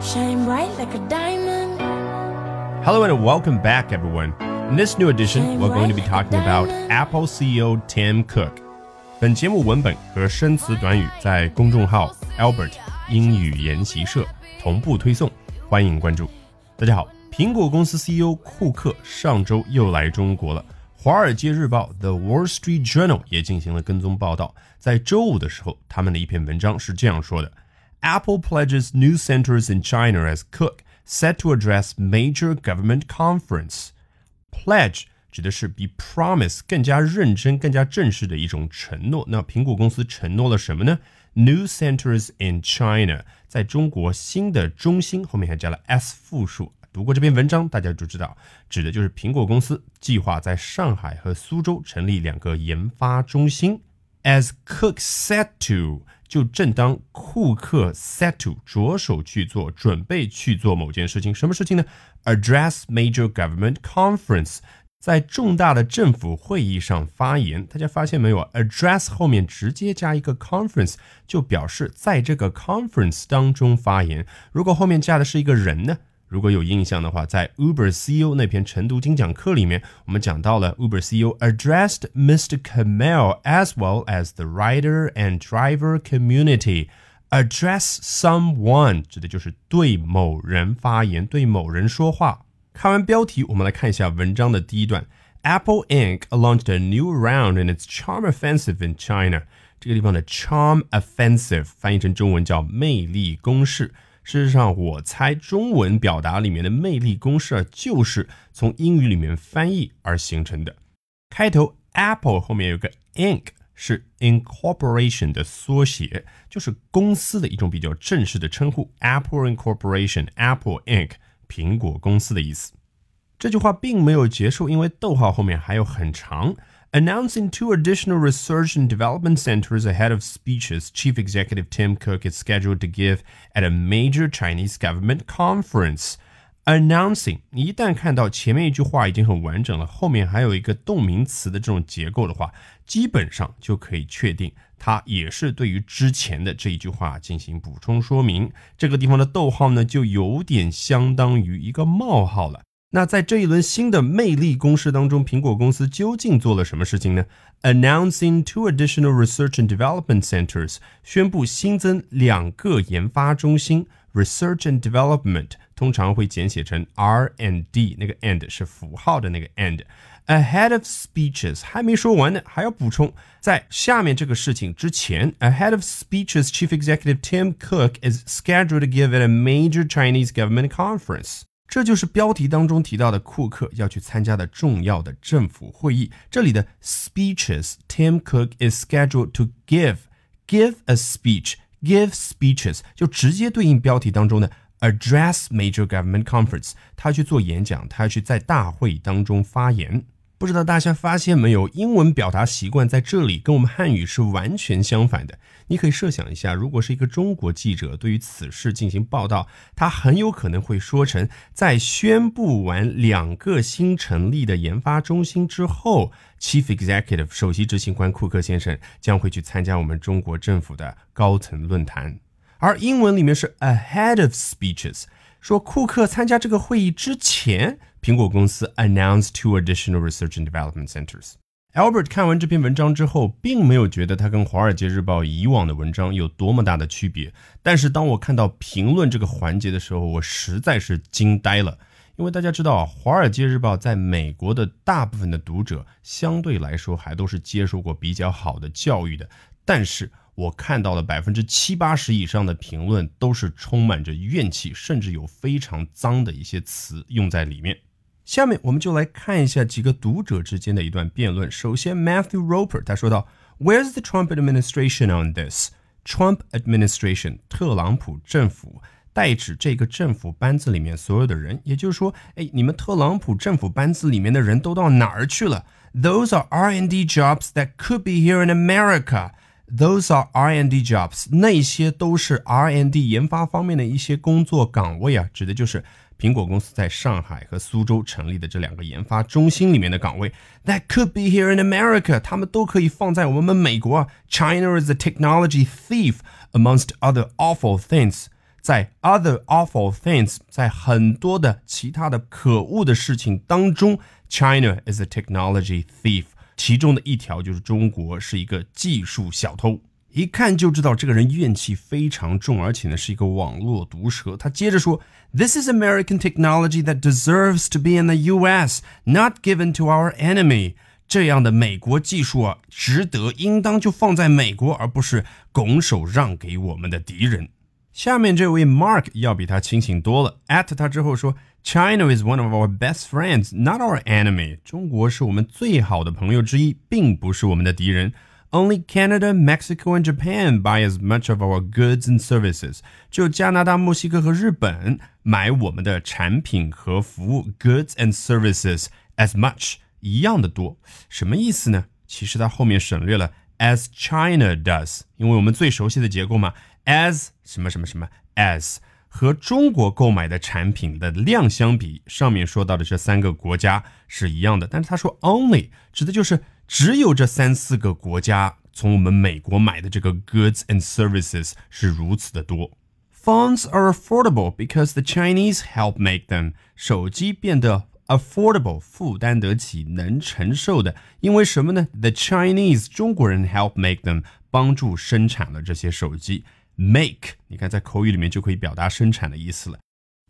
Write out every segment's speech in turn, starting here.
shine bright like a diamond. Hello and welcome back, everyone. In this new edition, we're going to be talking about Apple CEO Tim Cook. 本节目文本和生词短语在公众号 Albert 英语研习社同步推送，欢迎关注。大家好，苹果公司 CEO 库克上周又来中国了。《华尔街日报》The Wall Street Journal 也进行了跟踪报道。在周五的时候，他们的一篇文章是这样说的 ：Apple pledges new centers in China as Cook set to address major government conference. Pledge 指的是比 promise 更加认真、更加正式的一种承诺。那苹果公司承诺了什么呢？New centers in China，在中国新的中心后面还加了 s 复数。读过这篇文章，大家就知道，指的就是苹果公司计划在上海和苏州成立两个研发中心。As Cook set to， 就正当库克 set to 着手去做，准备去做某件事情，什么事情呢？Address major government conference。在重大的政府会议上发言，大家发现没有？address 后面直接加一个 conference，就表示在这个 conference 当中发言。如果后面加的是一个人呢？如果有印象的话，在 Uber CEO 那篇晨读精讲课里面，我们讲到了 Uber CEO addressed Mr. Kamel as well as the rider and driver community. Address someone 指的就是对某人发言，对某人说话。看完标题，我们来看一下文章的第一段。Apple Inc. launched a new round in its charm offensive in China。这个地方的 charm offensive 翻译成中文叫魅力攻势。 事实上，我猜中文表达里面的魅力公式啊，就是从英语里面翻译而形成的。开头 Apple 后面有个 Inc. 是 incorporation 的缩写，就是公司的一种比较正式的称呼。Apple Incorporation，Apple Inc. 苹果公司的意思。这句话并没有结束，因为逗号后面还有很长。Announcing two additional research and development centers ahead of speeches Chief Executive Tim Cook is scheduled to give at a major Chinese government conference. Announcing，一旦看到前面一句话已经很完整了，后面还有一个动名词的这种结构的话，基本上就可以确定它也是对于之前的这一句话进行补充说明。这个地方的逗号呢，就有点相当于一个冒号了。那在这一轮新的魅力攻势当中，苹果公司究竟做了什么事情呢？Announcing two additional research and development centers，宣布新增两个研发中心。Research and development 通常会简写成 R and D，那个 and 是符号的那个 and。Ahead of speeches 还没说完呢，还要补充，在下面这个事情之前，Ahead of speeches, Chief Executive Tim Cook is scheduled to give at a major Chinese government conference。 这就是标题当中提到的库克要去参加的重要的政府会议。这里的 speeches，Tim Cook is scheduled to give give a speech。give speeches 就直接对应标题当中的 address major government conference，他去做演讲，他要去在大会当中发言。不知道大家发现没有，英文表达习惯在这里跟我们汉语是完全相反的。你可以设想一下，如果是一个中国记者对于此事进行报道，他很有可能会说成，在宣布完两个新成立的研发中心之后，Chief Executive 首席执行官库克先生将会去参加我们中国政府的高层论坛。而英文里面是 ahead of speeches，说库克参加这个会议之前。苹果公司 announced two additional research and development centers。Albert 看完这篇文章之后，并没有觉得它跟《华尔街日报》以往的文章有多么大的区别。但是当我看到评论这个环节的时候，我实在是惊呆了。因为大家知道啊，《华尔街日报》在美国的大部分的读者相对来说还都是接受过比较好的教育的，但是我看到了百分之七八十以上的评论都是充满着怨气，甚至有非常脏的一些词用在里面。下面我们就来看一下几个读者之间的一段辩论。首先，Matthew Roper 他说道：“Where's the Trump administration on this? Trump administration，特朗普政府，代指这个政府班子里面所有的人。也就是说，哎，你们特朗普政府班子里面的人都到哪儿去了？Those are R&D jobs that could be here in America. Those are R&D jobs，那些都是 R&D 研发方面的一些工作岗位啊，指的就是。”苹果公司在上海和苏州成立的这两个研发中心里面的岗位，that could be here in America，他们都可以放在我们美国啊。China is a technology thief amongst other awful things。在 other awful things，在很多的其他的可恶的事情当中，China is a technology thief。其中的一条就是中国是一个技术小偷。一看就知道这个人怨气非常重，而且呢是一个网络毒舌。他接着说：“This is American technology that deserves to be in the U.S., not given to our enemy。”这样的美国技术啊，值得应当就放在美国，而不是拱手让给我们的敌人。下面这位 Mark 要比他清醒多了。at 他之后说：“China is one of our best friends, not our enemy。”中国是我们最好的朋友之一，并不是我们的敌人。Only Canada, Mexico, and Japan buy as much of our goods and services。就加拿大、墨西哥和日本买我们的产品和服务 goods and services as much 一样的多。什么意思呢？其实它后面省略了 as China does，因为我们最熟悉的结构嘛，as 什么什么什么 as。和中国购买的产品的量相比，上面说到的这三个国家是一样的，但是他说 only 指的就是只有这三四个国家从我们美国买的这个 goods and services 是如此的多。Phones are affordable because the Chinese help make them。手机变得 affordable，负担得起，能承受的，因为什么呢？The Chinese 中国人 help make them，帮助生产了这些手机。make，你看在口语里面就可以表达生产的意思了。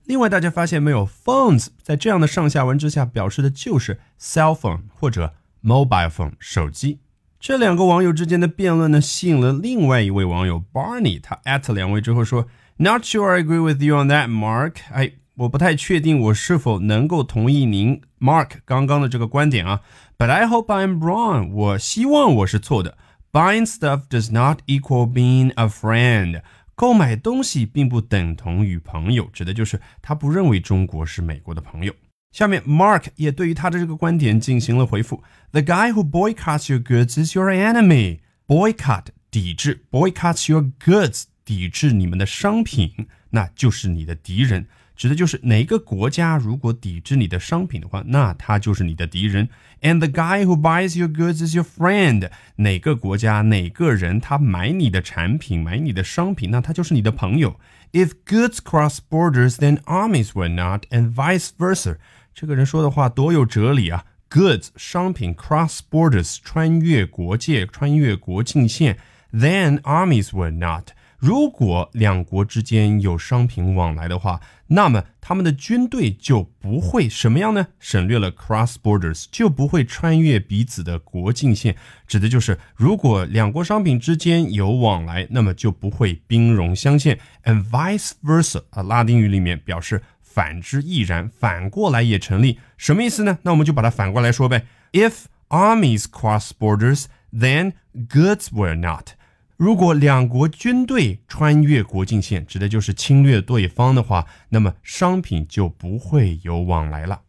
另外，大家发现没有，phones 在这样的上下文之下表示的就是 cell phone 或者 mobile phone 手机。这两个网友之间的辩论呢，吸引了另外一位网友 Barney，他 at 两位之后说：“Not sure I agree with you on that, Mark。”哎，我不太确定我是否能够同意您 Mark 刚刚的这个观点啊。But I hope I'm wrong。我希望我是错的。Buying stuff does not equal being a friend。购买东西并不等同于朋友，指的就是他不认为中国是美国的朋友。下面 Mark 也对于他的这个观点进行了回复：The guy who boycotts your goods is your enemy. Boycott 抵制，boycotts your goods 抵制你们的商品，那就是你的敌人。指的就是哪个国家如果抵制你的商品的话，那他就是你的敌人。And the guy who buys your goods is your friend。哪个国家哪个人他买你的产品买你的商品，那他就是你的朋友。If goods cross borders, then armies will not, and vice versa。 这个人说的话多有哲理啊！Goods 商品 cross borders 穿越国界穿越国境线，then armies were not。如果两国之间有商品往来的话，那么他们的军队就不会什么样呢？省略了 cross borders，就不会穿越彼此的国境线，指的就是如果两国商品之间有往来，那么就不会兵戎相见。And vice versa，啊，拉丁语里面表示反之亦然，反过来也成立。什么意思呢？那我们就把它反过来说呗。If armies cross borders, then goods will not. 如果两国军队穿越国境线，指的就是侵略对方的话，那么商品就不会有往来了。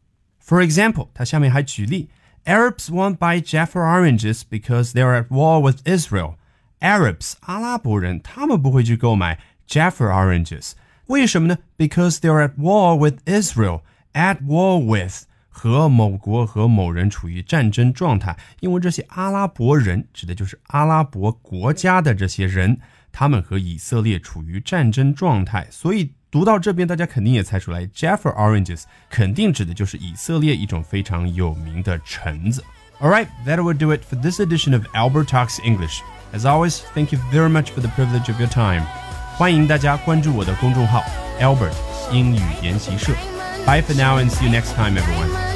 For example，他下面还举例：Arabs won't buy Jaffa oranges because they are at war with Israel。Arabs，阿拉伯人，他们不会去购买 Jaffa oranges， 为什么呢？Because they are at war with Israel。At war with 和某国和某人处于战争状态，因为这些阿拉伯人指的就是阿拉伯国家的这些人，他们和以色列处于战争状态，所以读到这边，大家肯定也猜出来，Jaffa oranges 肯定指的就是以色列一种非常有名的橙子。All right, that will do it for this edition of Albert Talks English. As always, thank you very much for the privilege of your time. 欢迎大家关注我的公众号 Albert 英语研习社。Bye for now and see you next time, everyone.